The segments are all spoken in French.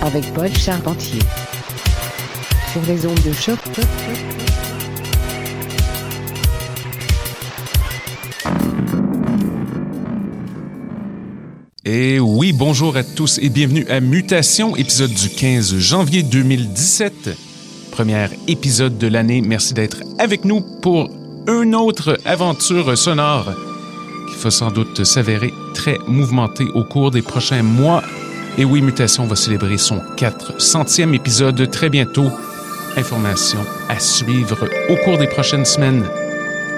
Avec Paul Charpentier sur les ondes de choc. Et oui, bonjour à tous et bienvenue à Mutation, épisode du 15 janvier 2017. Premier épisode de l'année. Merci d'être avec nous pour une autre aventure sonore va sans doute s'avérer très mouvementée au cours des prochains mois. Et oui, Mutation va célébrer son 400e épisode très bientôt. Informations à suivre au cours des prochaines semaines.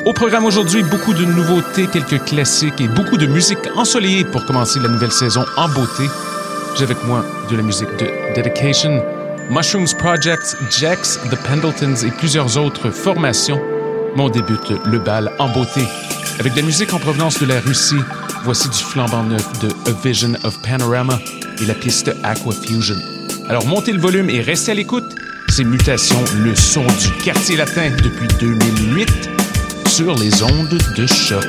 Au programme aujourd'hui, beaucoup de nouveautés, quelques classiques et beaucoup de musique ensoleillée pour commencer la nouvelle saison en beauté. J'ai avec moi de la musique de Dedication, Mushrooms Project, Jax, The Pendletons et plusieurs autres formations. Mais on débute le bal en beauté. Avec de la musique en provenance de la Russie, voici du flambant neuf de A Vision of Panorama et la piste Aqua Fusion. Alors montez le volume et restez à l'écoute. C'est Mutation, le son du quartier latin depuis 2008 sur les ondes de choc.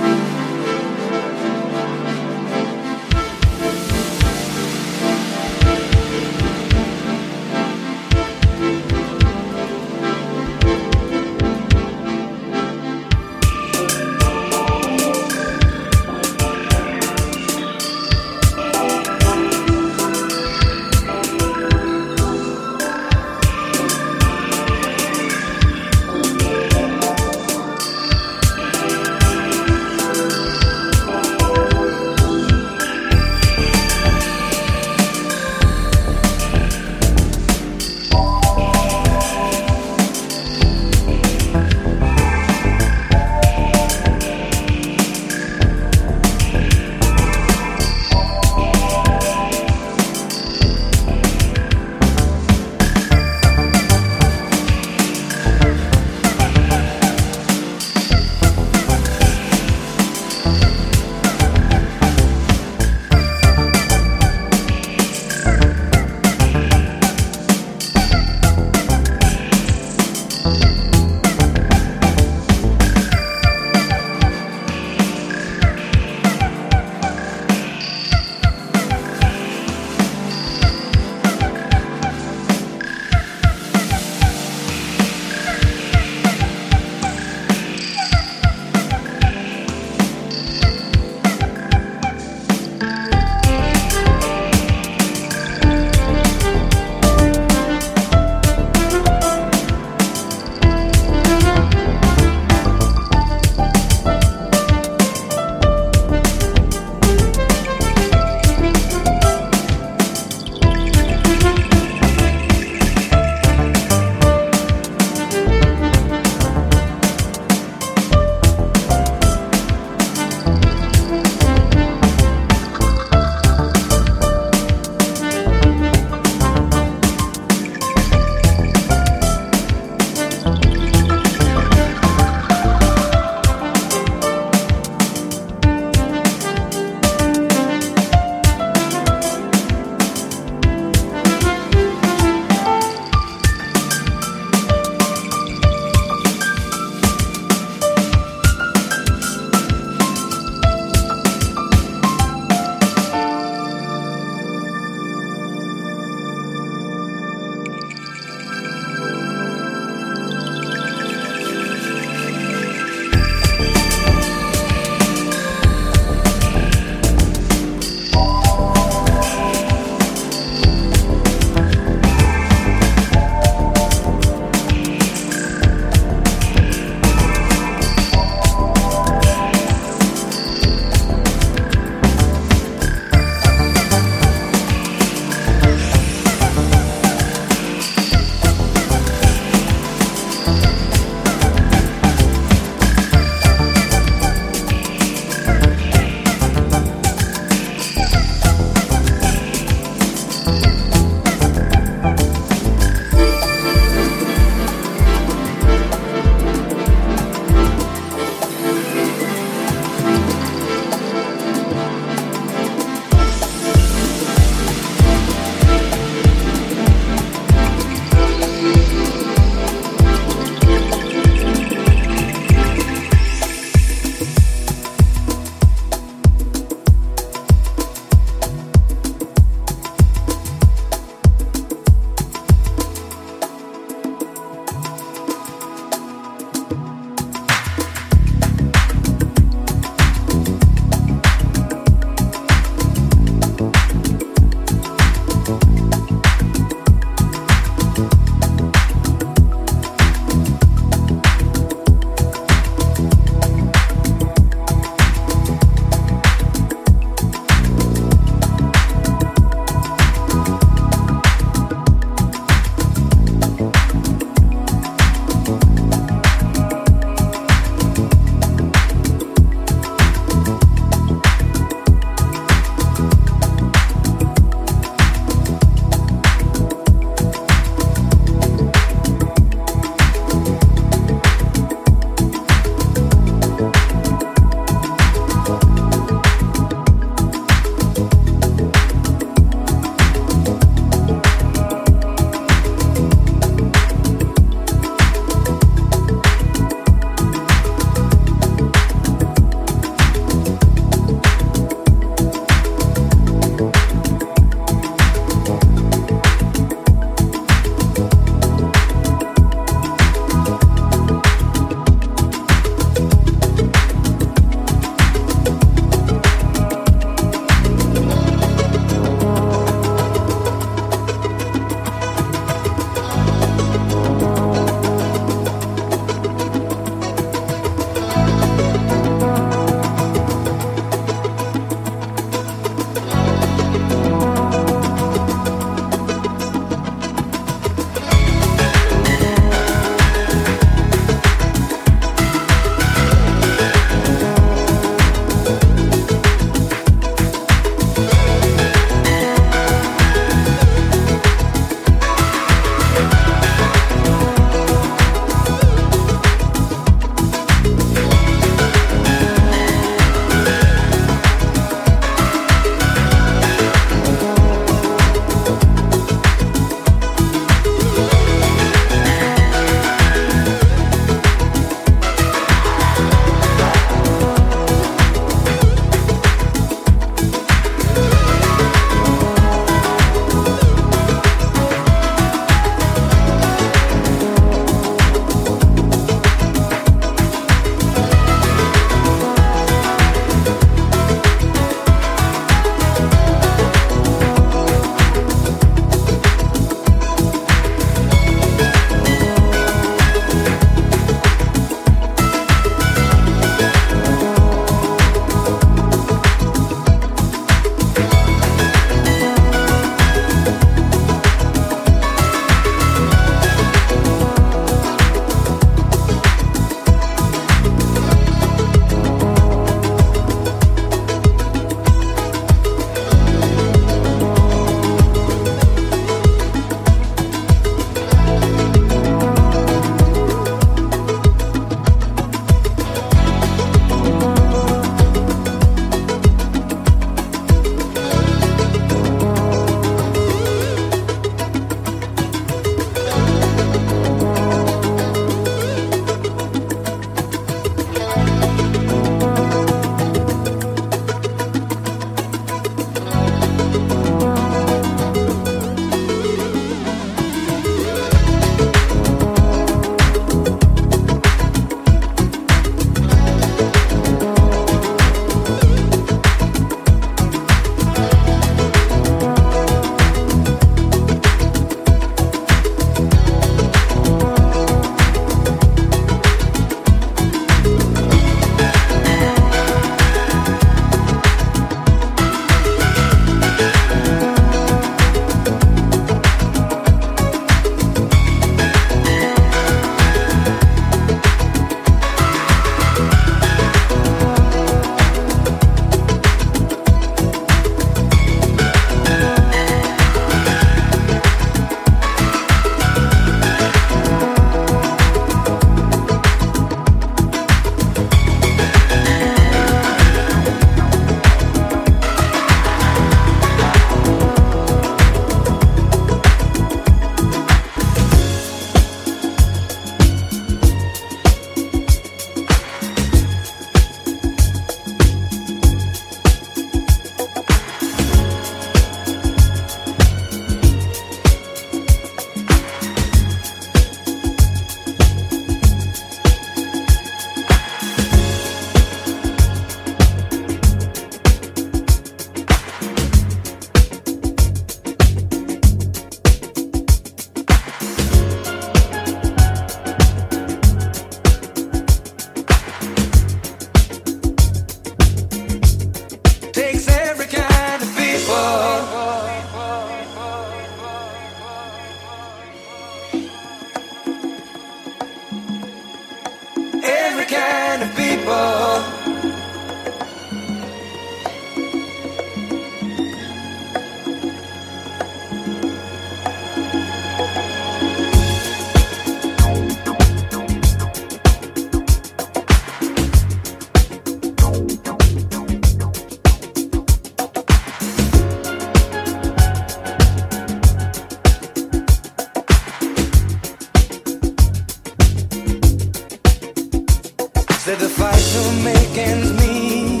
Said the fight to make ends meet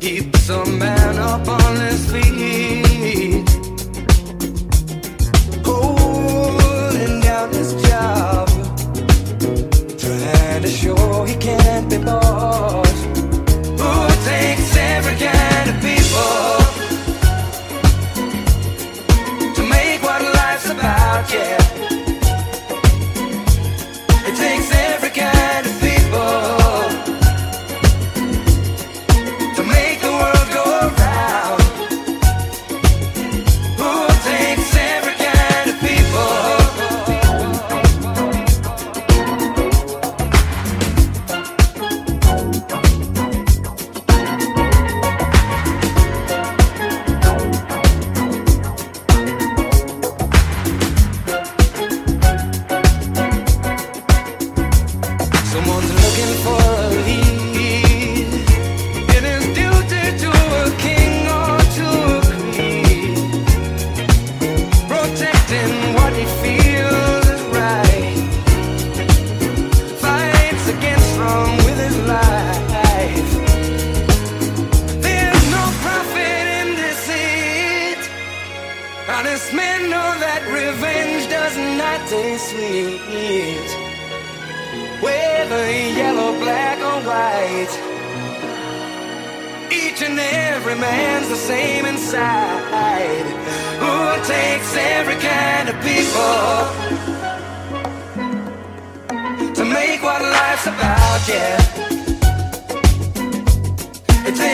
keeps a man up on his feet.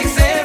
makes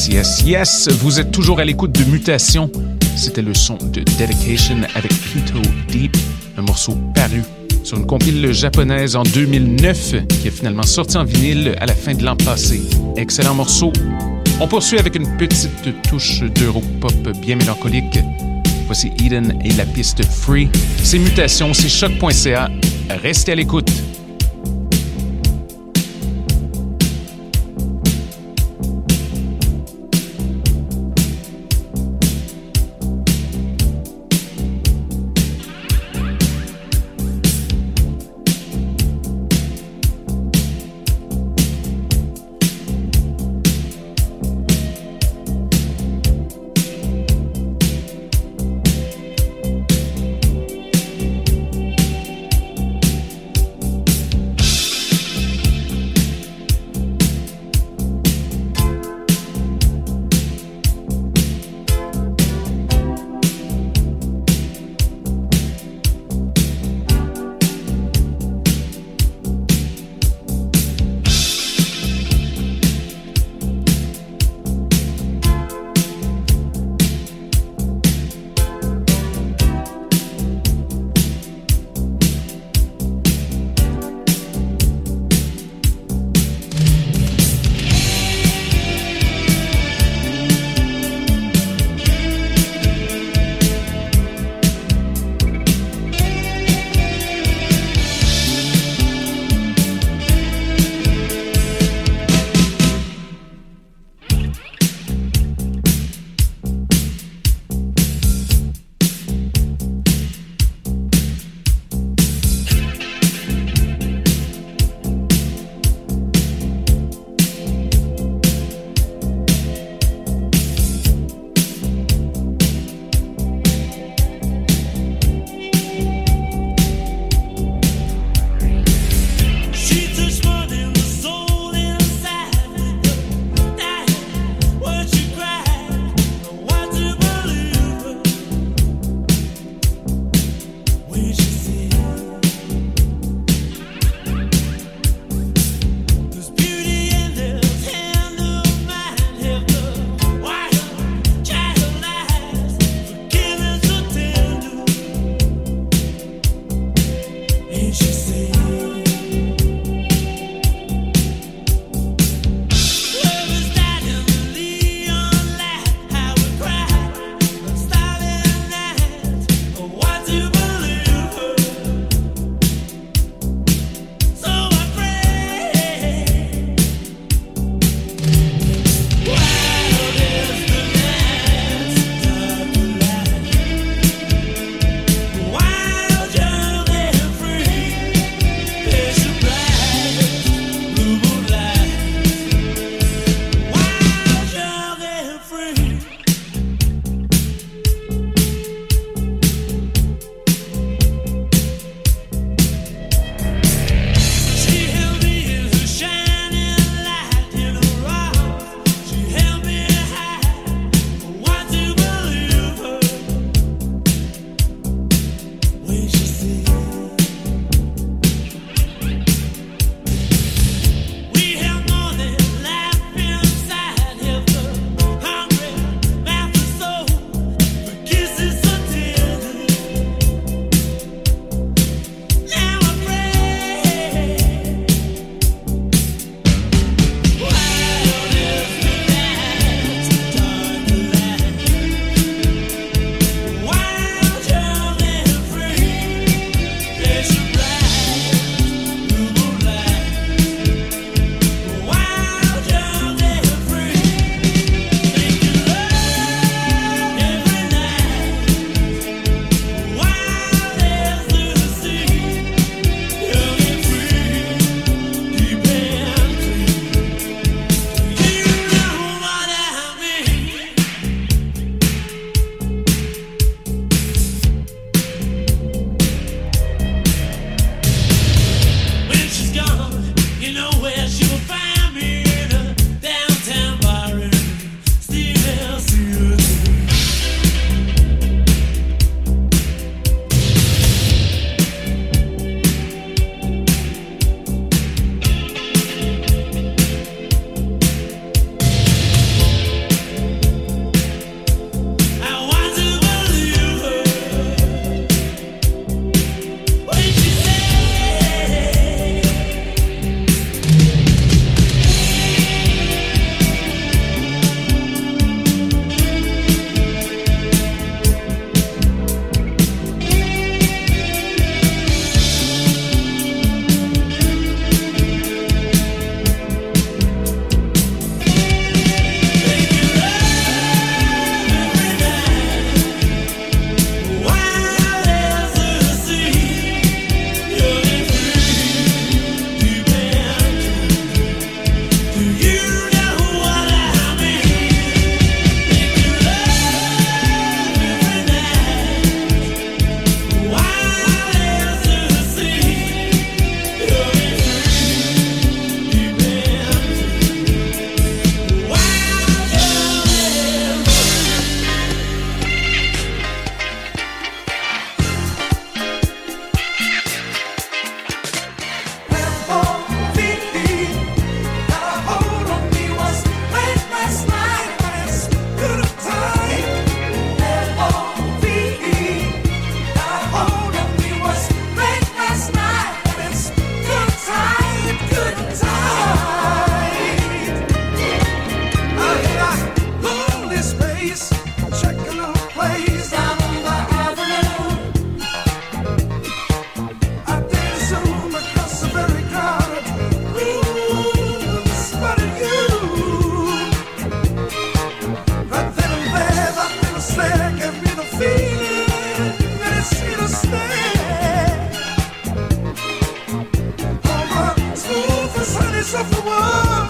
Yes, yes, yes. Vous êtes toujours à l'écoute de Mutation. C'était le son de Dedication avec Pito Deep, un morceau paru sur une compile japonaise en 2009 qui est finalement sorti en vinyle à la fin de l'an passé. Excellent morceau. On poursuit avec une petite touche d'europop bien mélancolique. Voici Eden et la piste Free. C'est Mutation, c'est choc.ca. Restez à l'écoute. fumar.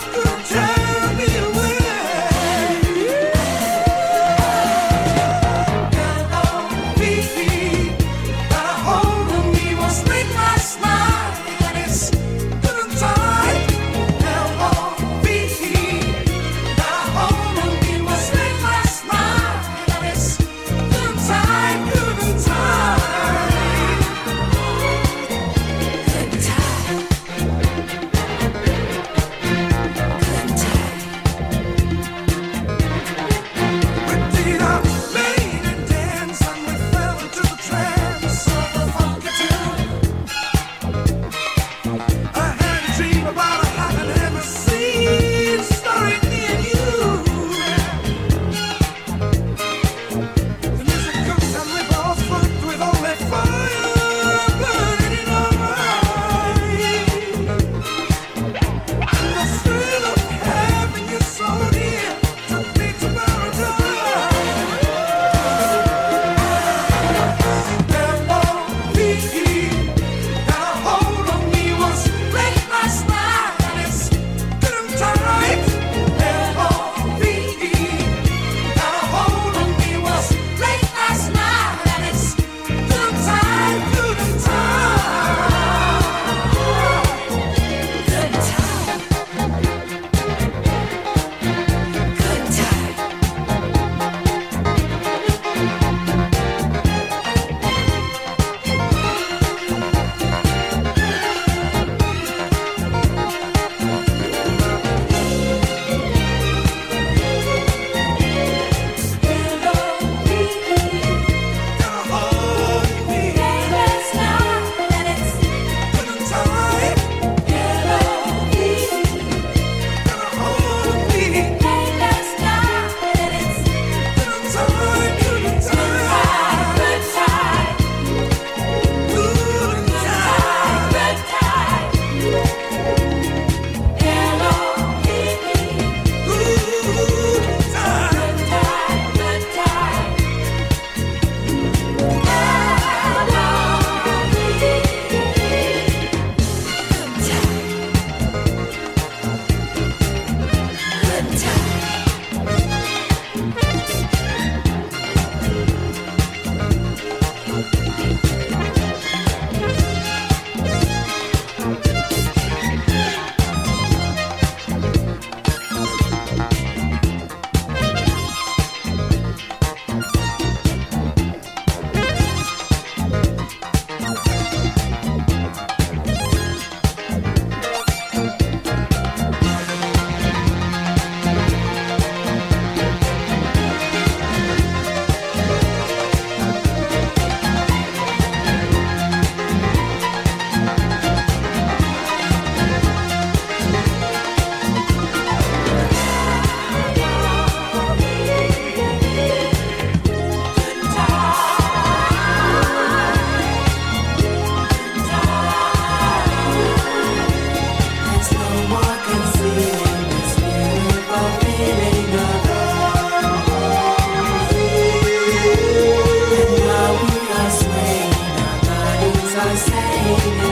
the same.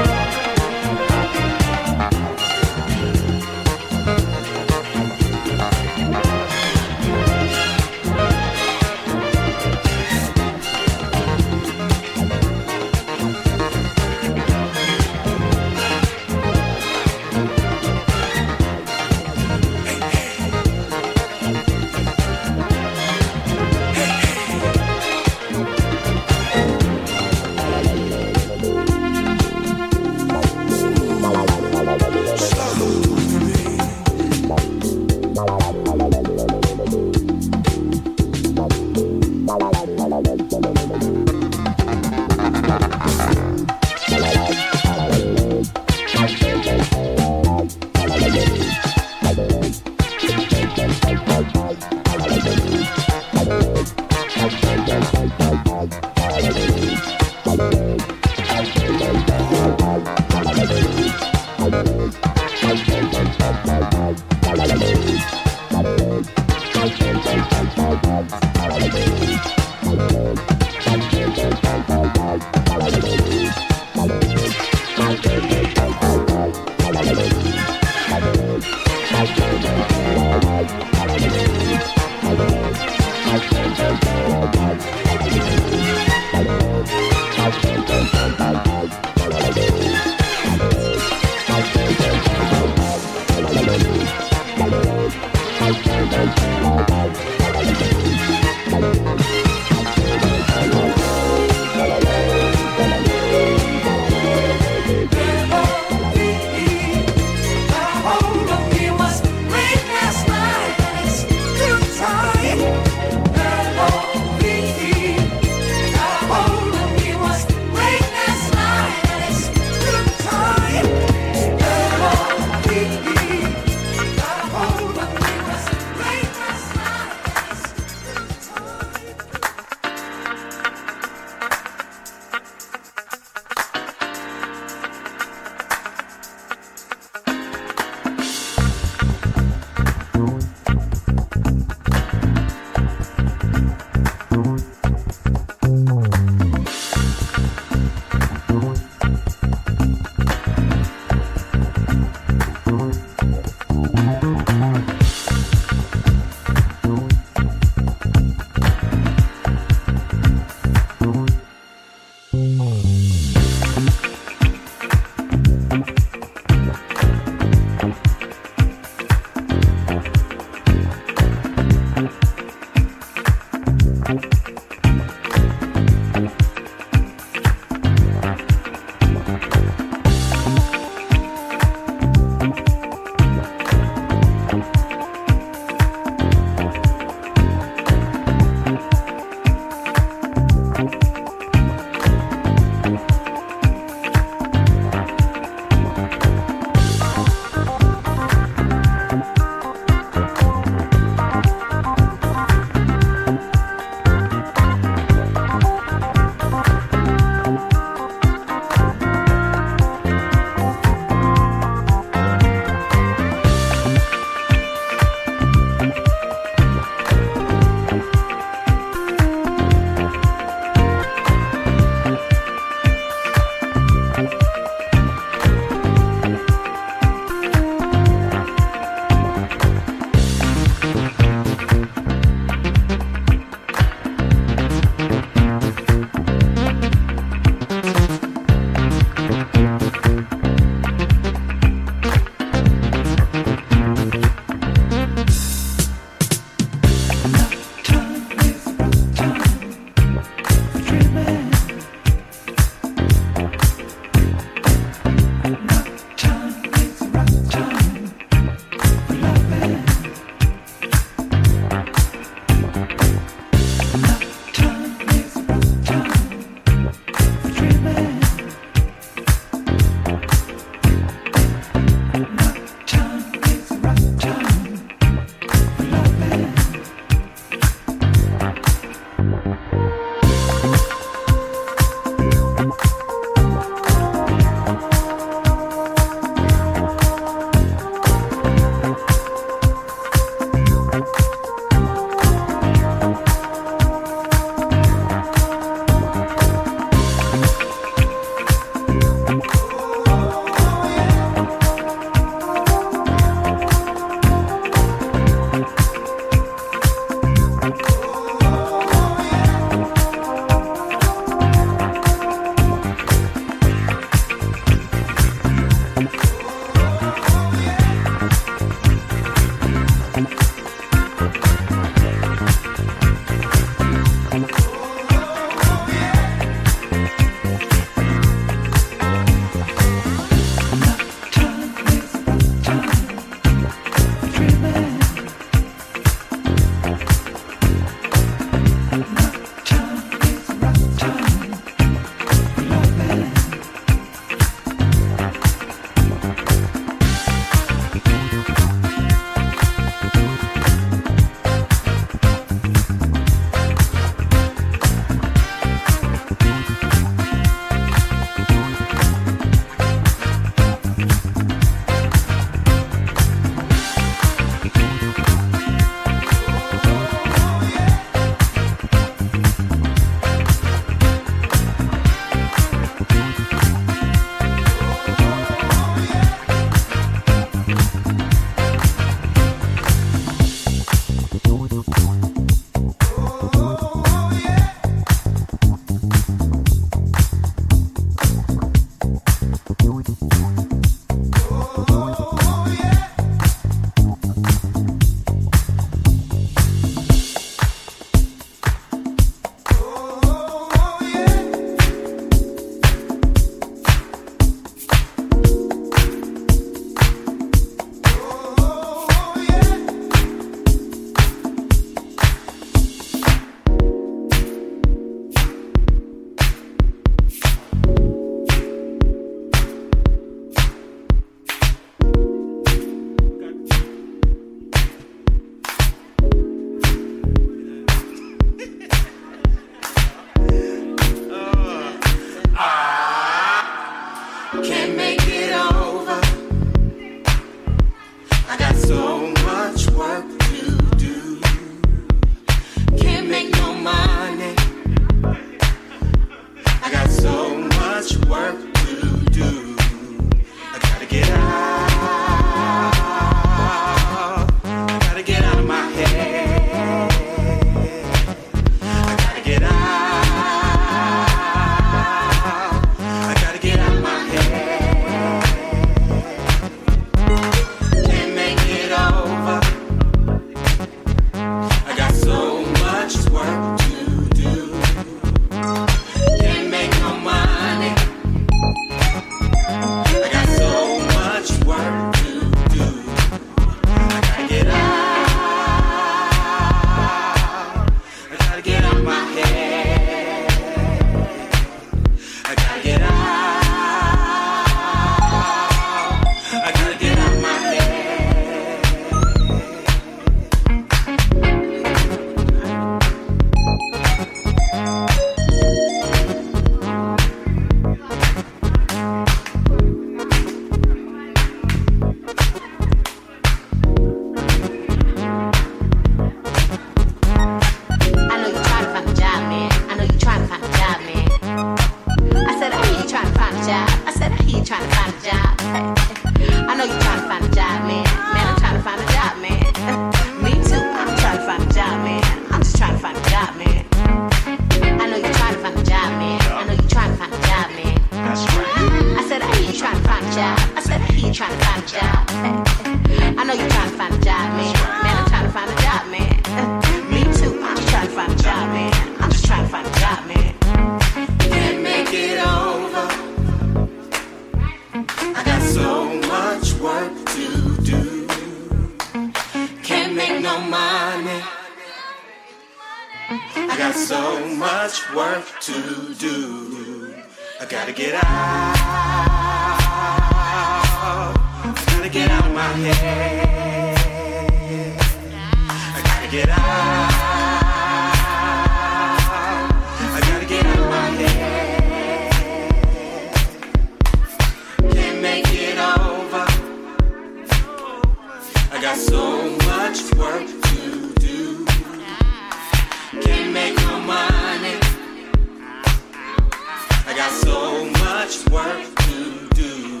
Work to do.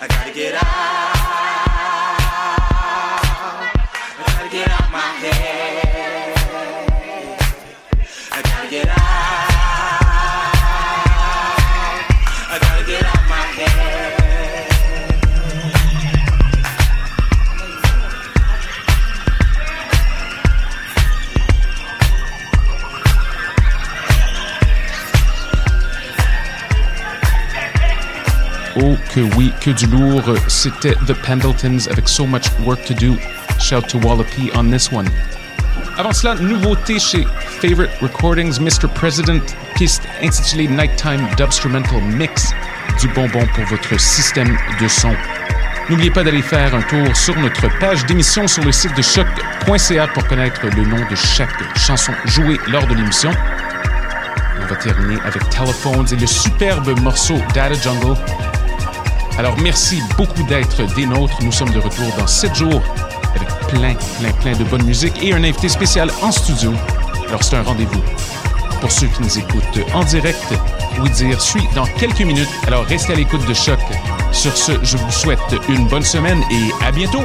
I gotta get out. Que du lourd. C'était The Pendletons avec So Much Work to Do. Shout to Wallopy on this one. Avant cela, nouveauté chez Favorite Recordings, Mr. President, piste intitulée Nighttime Dubstrumental Mix. Du bonbon pour votre système de son. N'oubliez pas d'aller faire un tour sur notre page d'émission sur le site de choc.ca pour connaître le nom de chaque chanson jouée lors de l'émission. On va terminer avec Telephones et le superbe morceau Data Jungle. Alors merci beaucoup d'être des nôtres. Nous sommes de retour dans 7 jours avec plein, plein, plein de bonne musique et un invité spécial en studio. Alors c'est un rendez-vous. Pour ceux qui nous écoutent en direct, oui dire suit dans quelques minutes. Alors restez à l'écoute de Choc. Sur ce, je vous souhaite une bonne semaine et à bientôt.